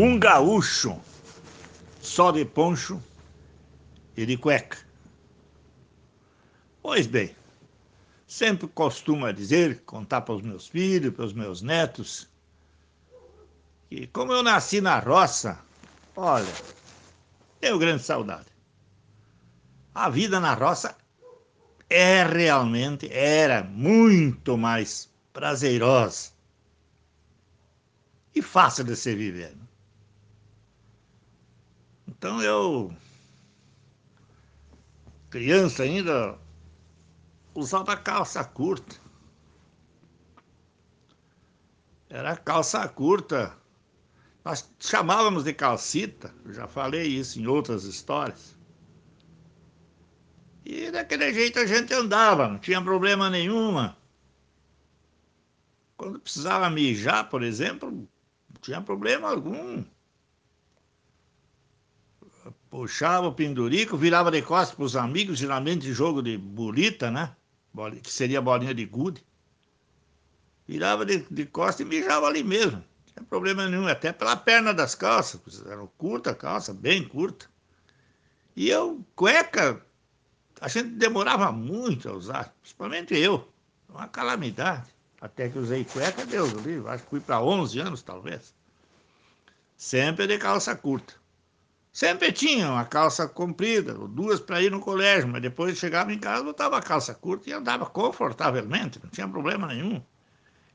Um gaúcho só de poncho e de cueca. Pois bem, sempre costumo dizer, contar para os meus filhos, para os meus netos, que como eu nasci na roça, olha, tenho grande saudade. A vida na roça é realmente, era muito mais prazerosa e fácil de se viver. Né? Então eu, criança ainda, usava calça curta. Era calça curta. Nós chamávamos de calcita, já falei isso em outras histórias. E daquele jeito a gente andava, não tinha problema nenhuma. Quando precisava mijar, por exemplo, não tinha problema algum. Puxava o pendurico, virava de costas para os amigos, geralmente de jogo de bolita, né? Que seria bolinha de gude. Virava de, de costas e mijava ali mesmo. Não tinha problema nenhum, até pela perna das calças. Era curta a calça, bem curta. E eu, cueca, a gente demorava muito a usar, principalmente eu. Uma calamidade. Até que usei cueca, Deus livre. Acho que fui para 11 anos, talvez. Sempre de calça curta. Sempre tinha uma calça comprida, duas para ir no colégio, mas depois chegava em casa, botava a calça curta e andava confortavelmente, não tinha problema nenhum.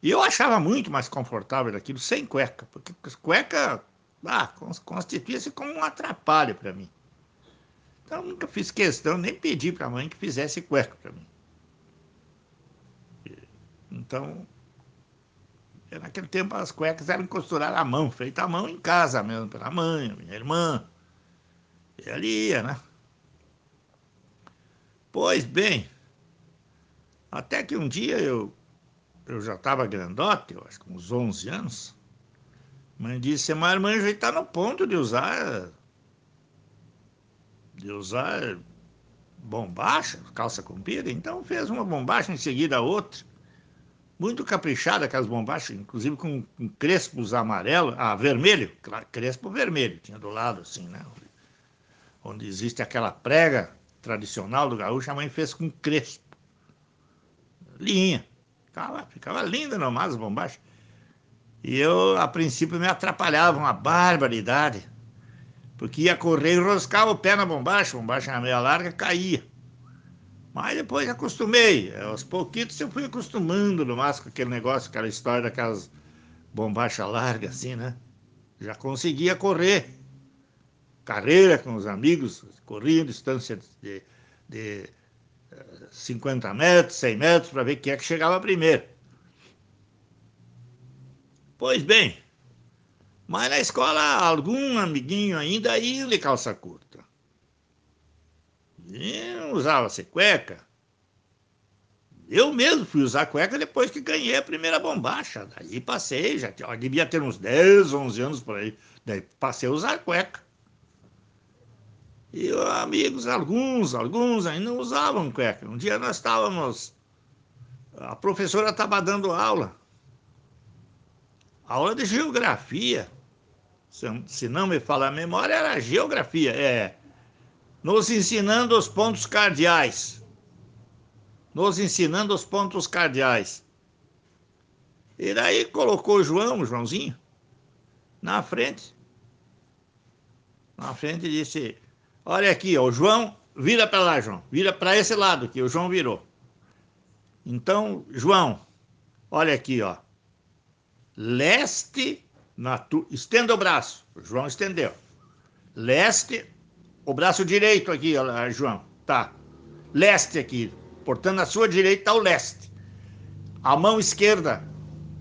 E eu achava muito mais confortável aquilo sem cueca, porque cueca ah, constituía-se como um atrapalho para mim. Então nunca fiz questão, nem pedi para a mãe que fizesse cueca para mim. Então, naquele tempo as cuecas eram costuradas à mão, feitas à mão em casa mesmo, pela mãe, minha irmã. E ali ia, né? Pois bem, até que um dia eu, eu já estava grandote, eu acho que uns 11 anos, mãe disse, já está no ponto de usar, de usar bombacha, calça comprida, então fez uma bombacha em seguida a outra, muito caprichada, aquelas bombachas, inclusive com, com crespos amarelo, ah, vermelho, crespo vermelho, tinha do lado assim, né? Onde existe aquela prega tradicional do gaúcho, a mãe fez com crespo. Linha. Ficava, ficava linda nomás as bombachas. E eu, a princípio, me atrapalhava uma barbaridade. Porque ia correr e roscava o pé na bombacha, a bombacha era meia larga, caía. Mas depois acostumei. Aos pouquitos eu fui acostumando no máximo com aquele negócio, aquela história daquelas bombachas largas assim, né? Já conseguia correr carreira com os amigos, corria distância de, de 50 eh, metros, 100 metros, para ver quem é que chegava primeiro. Pois bem, mas na escola algum amiguinho ainda ia de calça curta. E usava-se cueca. Eu mesmo fui usar cueca depois que ganhei a primeira bombacha. Daí passei, já devia ter uns 10, 11 anos por aí. Daí passei a usar cueca. E amigos, alguns, alguns ainda usavam cueca. Um dia nós estávamos, a professora estava dando aula, aula de geografia. Se, não me falar a memória, era geografia, é. Nos ensinando os pontos cardeais. Nos ensinando os pontos cardeais. E daí colocou João, Joãozinho, na frente. Na frente disse: Olha aqui, ó, o João, vira para lá, João. Vira para esse lado aqui, o João virou. Então, João, olha aqui, ó. Leste, na tu... estenda o braço. O João estendeu. Leste, o braço direito aqui, ó, João. Tá. Leste aqui. Portanto, na sua direita está o leste. A mão esquerda,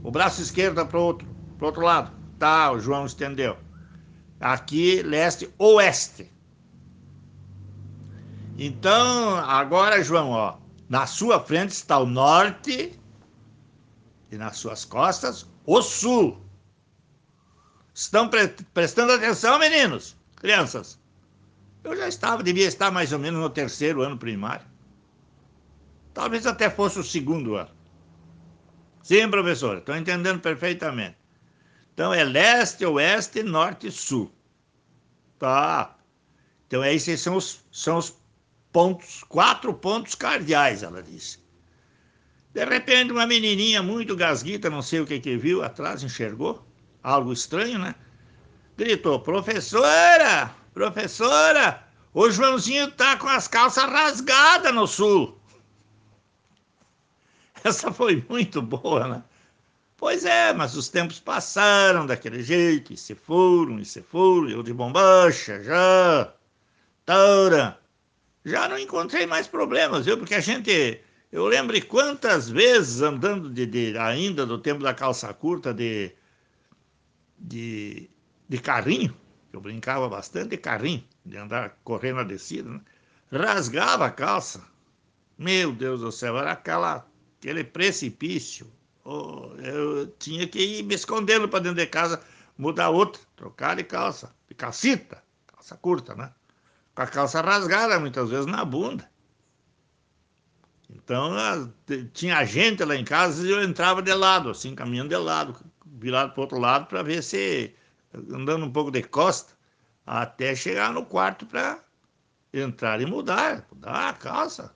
o braço esquerdo para o outro, outro lado. Tá, o João estendeu. Aqui, leste, oeste. Então, agora, João, ó, na sua frente está o norte e nas suas costas o sul. Estão pre prestando atenção, meninos, crianças? Eu já estava, devia estar mais ou menos no terceiro ano primário. Talvez até fosse o segundo ano. Sim, professor, estou entendendo perfeitamente. Então é leste, oeste, norte e sul. Tá. Então esses são os, são os pontos, quatro pontos cardeais, ela disse. De repente, uma menininha muito gasguita, não sei o que que viu atrás, enxergou algo estranho, né? Gritou: Professora, professora, o Joãozinho tá com as calças rasgadas no sul. Essa foi muito boa, né? Pois é, mas os tempos passaram daquele jeito, e se foram, e se foram, eu de bombacha, já, taura. Já não encontrei mais problemas, viu? Porque a gente. Eu lembro quantas vezes andando de, de ainda do tempo da calça curta de, de, de carrinho, eu brincava bastante de carrinho, de andar correndo a descida, né? rasgava a calça. Meu Deus do céu, era aquela, aquele precipício. Oh, eu tinha que ir me escondendo para dentro de casa, mudar outra, trocar de calça, de calcita, calça curta, né? Com a calça rasgada, muitas vezes na bunda. Então, tinha gente lá em casa e eu entrava de lado, assim, caminhando de lado, virado para o outro lado para ver se andando um pouco de costa, até chegar no quarto para entrar e mudar, mudar a calça,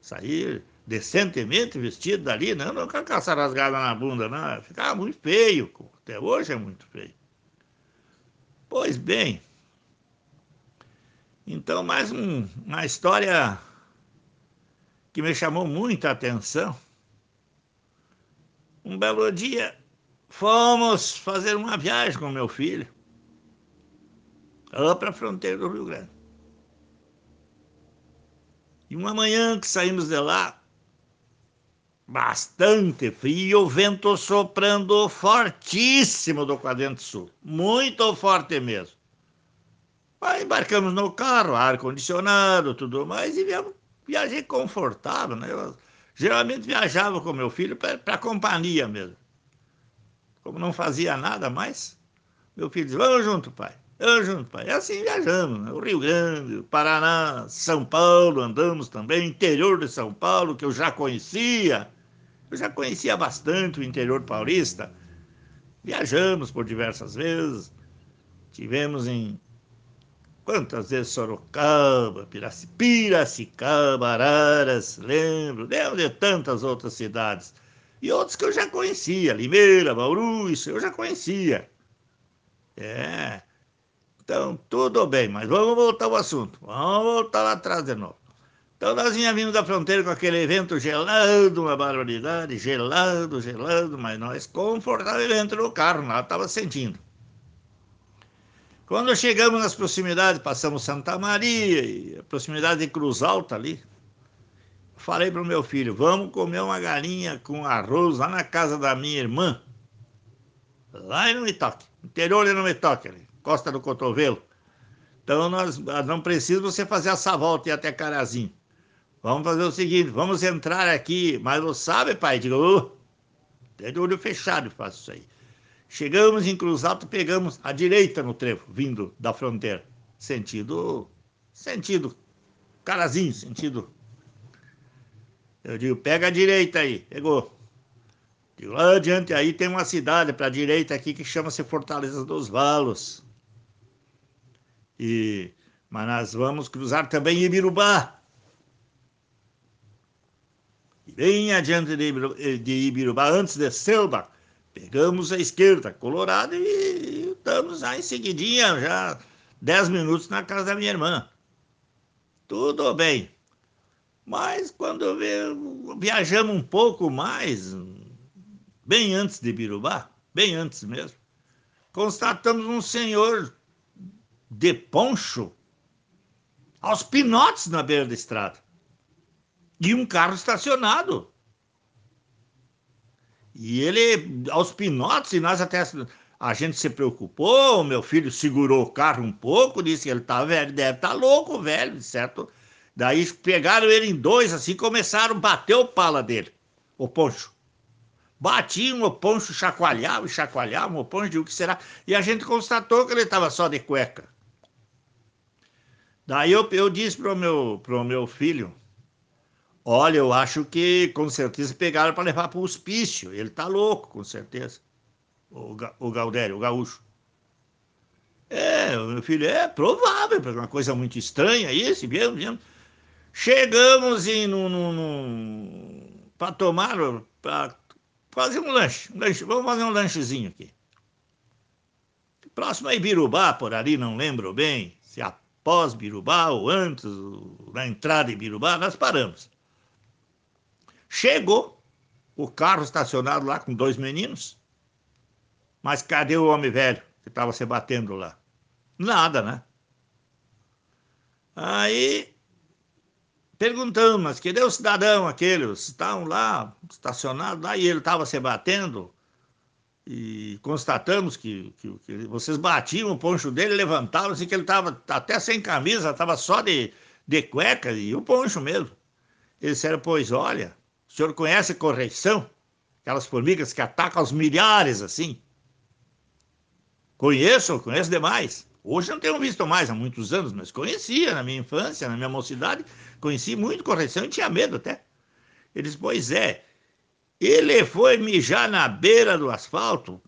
sair decentemente vestido dali, não, não com a calça rasgada na bunda, não, ficava muito feio, até hoje é muito feio. Pois bem, então mais um, uma história que me chamou muita atenção. Um belo dia fomos fazer uma viagem com meu filho lá para a fronteira do Rio Grande. E uma manhã que saímos de lá, bastante frio, o vento soprando fortíssimo do quadrante sul, muito forte mesmo. Aí embarcamos no carro, ar-condicionado, tudo mais, e viemos, viajei confortável, né? Eu, geralmente viajava com meu filho para companhia mesmo. Como não fazia nada mais, meu filho disse, vamos junto, pai. Vamos junto, pai. E assim viajamos, né? o Rio Grande, o Paraná, São Paulo, andamos também, interior de São Paulo, que eu já conhecia. Eu já conhecia bastante o interior paulista. Viajamos por diversas vezes. Tivemos em quantas vezes Sorocaba, Piracicaba, Araras, lembro, lembro de tantas outras cidades e outros que eu já conhecia, Limeira, Bauru, isso eu já conhecia. É. Então, tudo bem, mas vamos voltar ao assunto. Vamos voltar lá atrás de novo. Então, nós vindo da fronteira com aquele evento gelado, uma barbaridade, gelado, gelado, mas nós confortavelmente no carro, nós estava sentindo. Quando chegamos nas proximidades, passamos Santa Maria, e a proximidade de Cruz Alta ali, falei para o meu filho, vamos comer uma galinha com arroz lá na casa da minha irmã, lá no Mitoque, interior de Mitoque, ali, costa do cotovelo. Então, nós não precisa você fazer essa volta e até Carazinho. Vamos fazer o seguinte, vamos entrar aqui, mas você sabe, pai? Digo, oh, de olho fechado faço isso aí. Chegamos em Cruz Alto, pegamos a direita no trevo, vindo da fronteira, sentido, sentido, Carazinho, sentido eu digo, pega a direita aí. Pegou. Digo, lá adiante aí tem uma cidade para a direita aqui que chama-se Fortaleza dos Valos. E, mas nós vamos cruzar também Ibirubá. E bem adiante de, Ibirubá, antes de Selba, pegamos a esquerda, Colorado, e, estamos já em seguidinha, já 10 minutos na casa da minha irmã. Tudo bem. Mas quando viajamos um pouco mais, bem antes de Birubá, bem antes mesmo, constatamos um senhor de poncho aos pinotes na beira da estrada e um carro estacionado. E ele, aos pinotes, e nós até. A gente se preocupou, meu filho segurou o carro um pouco, disse que ele tá velho, deve estar tá louco, velho, certo? Daí pegaram ele em dois, assim, começaram a bater o pala dele, o poncho. Batiam o poncho, chacoalhavam, chacoalhavam o poncho, de o que será? E a gente constatou que ele estava só de cueca. Daí eu, eu disse para o meu, pro meu filho, olha, eu acho que com certeza pegaram para levar para o hospício, ele está louco, com certeza. o, o Galdério, o gaúcho. É, meu filho, é provável, porque é uma coisa muito estranha isso, mesmo, mesmo. Chegamos em, no, no, no para tomar, para fazer um lanche, um lanche, vamos fazer um lanchezinho aqui. Próximo a Ibirubá, por ali, não lembro bem, se após Birubá ou antes, na entrada em Birubá, nós paramos. Chegou o carro estacionado lá com dois meninos, mas cadê o homem velho que estava se batendo lá? Nada, né? Aí perguntamos, mas cadê o cidadão aquele? Estavam lá, estacionados lá, e ele estava se batendo. E constatamos que, que, que, vocês batiam o poncho dele, levantavam, assim que ele estava até sem camisa, estava só de, de cueca e o poncho mesmo. Eles disseram, pois olha, o senhor conhece correição? Aquelas formigas que atacam aos milhares assim. Conheço, conheço demais. Hoje não tenho visto mais há muitos anos, mas conhecia na minha infância, na minha mocidade, conheci muito correção e tinha medo até. Eles, pois é, ele foi mijar na beira do asfalto,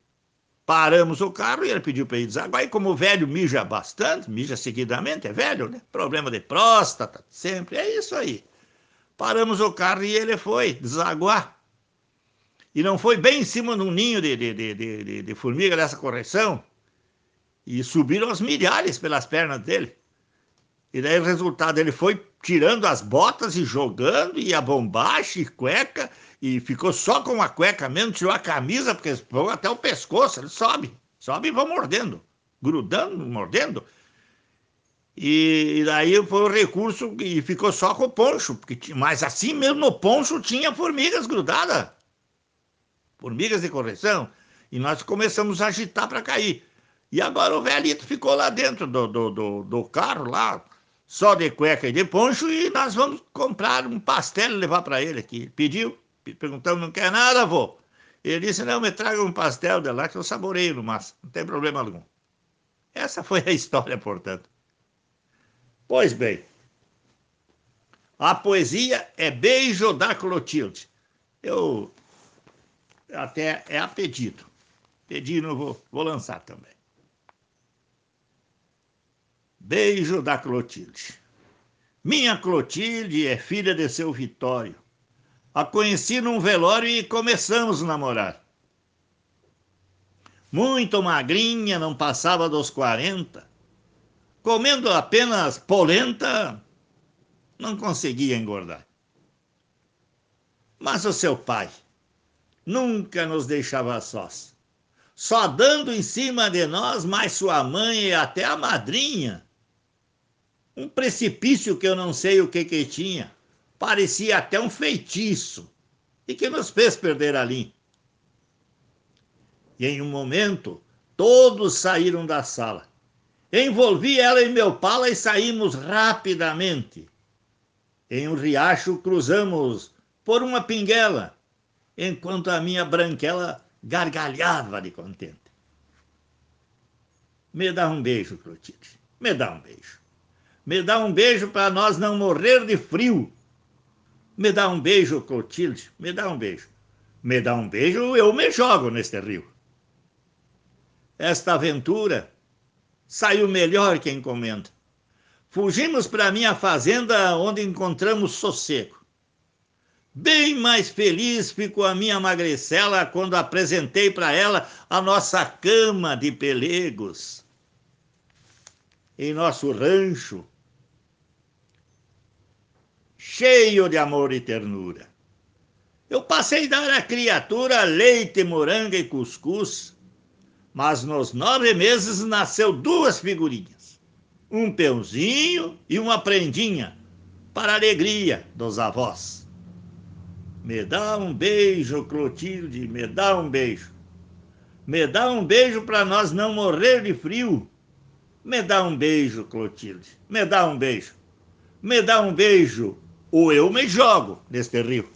paramos o carro e ele pediu para ir desaguar. E como o velho mija bastante, mija seguidamente, é velho, né? Problema de próstata, sempre, é isso aí. Paramos o carro e ele foi desaguar. E não foi bem em cima de um ninho de, de, de, de, de formiga dessa correção, e subiram aos milhares pelas pernas dele. E daí o resultado, ele foi tirando as botas e jogando, e a bombacha e cueca, e ficou só com a cueca mesmo, tirou a camisa, porque até o pescoço, ele sobe, sobe e vão mordendo, grudando, mordendo. E, daí foi o recurso e ficou só com o poncho, porque, mas assim mesmo no poncho tinha formigas grudadas, formigas de correção, e nós começamos a agitar para cair. E agora o velhito ficou lá dentro do, do, do, do carro, lá, só de cueca e de poncho, e nós vamos comprar um pastel e levar para ele aqui. Pediu, perguntamos, não quer nada, avô? Ele disse, não, me traga um pastel de lá que eu saboreio no máximo, não tem problema algum. Essa foi a história, portanto. Pois bem, a poesia é Beijo da Clotilde. Eu até é a pedido. Pedido, vou, vou lançar também. Beijo da Clotilde. Minha Clotilde é filha de seu Vitório. A conheci num velório e começamos a namorar. Muito magrinha, não passava dos quarenta. Comendo apenas polenta, não conseguia engordar. Mas o seu pai nunca nos deixava sós. Só dando em cima de nós, mais sua mãe e até a madrinha um precipício que eu não sei o que que tinha. Parecia até um feitiço e que nos fez perder a. E em um momento, todos saíram da sala. Envolvi ela em meu pala e saímos rapidamente. Em um riacho cruzamos por uma pinguela, enquanto a minha branquela gargalhava de contente. Me dá um beijo, Clotilde. Me dá um beijo. Me dá um beijo para nós não morrer de frio. Me dá um beijo, Clotilde. Me dá um beijo. Me dá um beijo, eu me jogo neste rio. Esta aventura saiu melhor que encomenda. Fugimos para minha fazenda, onde encontramos sossego. Bem mais feliz ficou a minha magrecela quando apresentei para ela a nossa cama de pelegos. Em nosso rancho, cheio de amor e ternura. Eu passei a dar à criatura leite, moranga e cuscuz, mas nos nove meses nasceu duas figurinhas, um peãozinho e uma prendinha, para alegria dos avós. Me dá um beijo, Clotilde, me dá um beijo. Me dá um beijo para nós não morrer de frio. Me dá um beijo, Clotilde, me dá um beijo. Me dá um beijo, ou eu me jogo neste rio.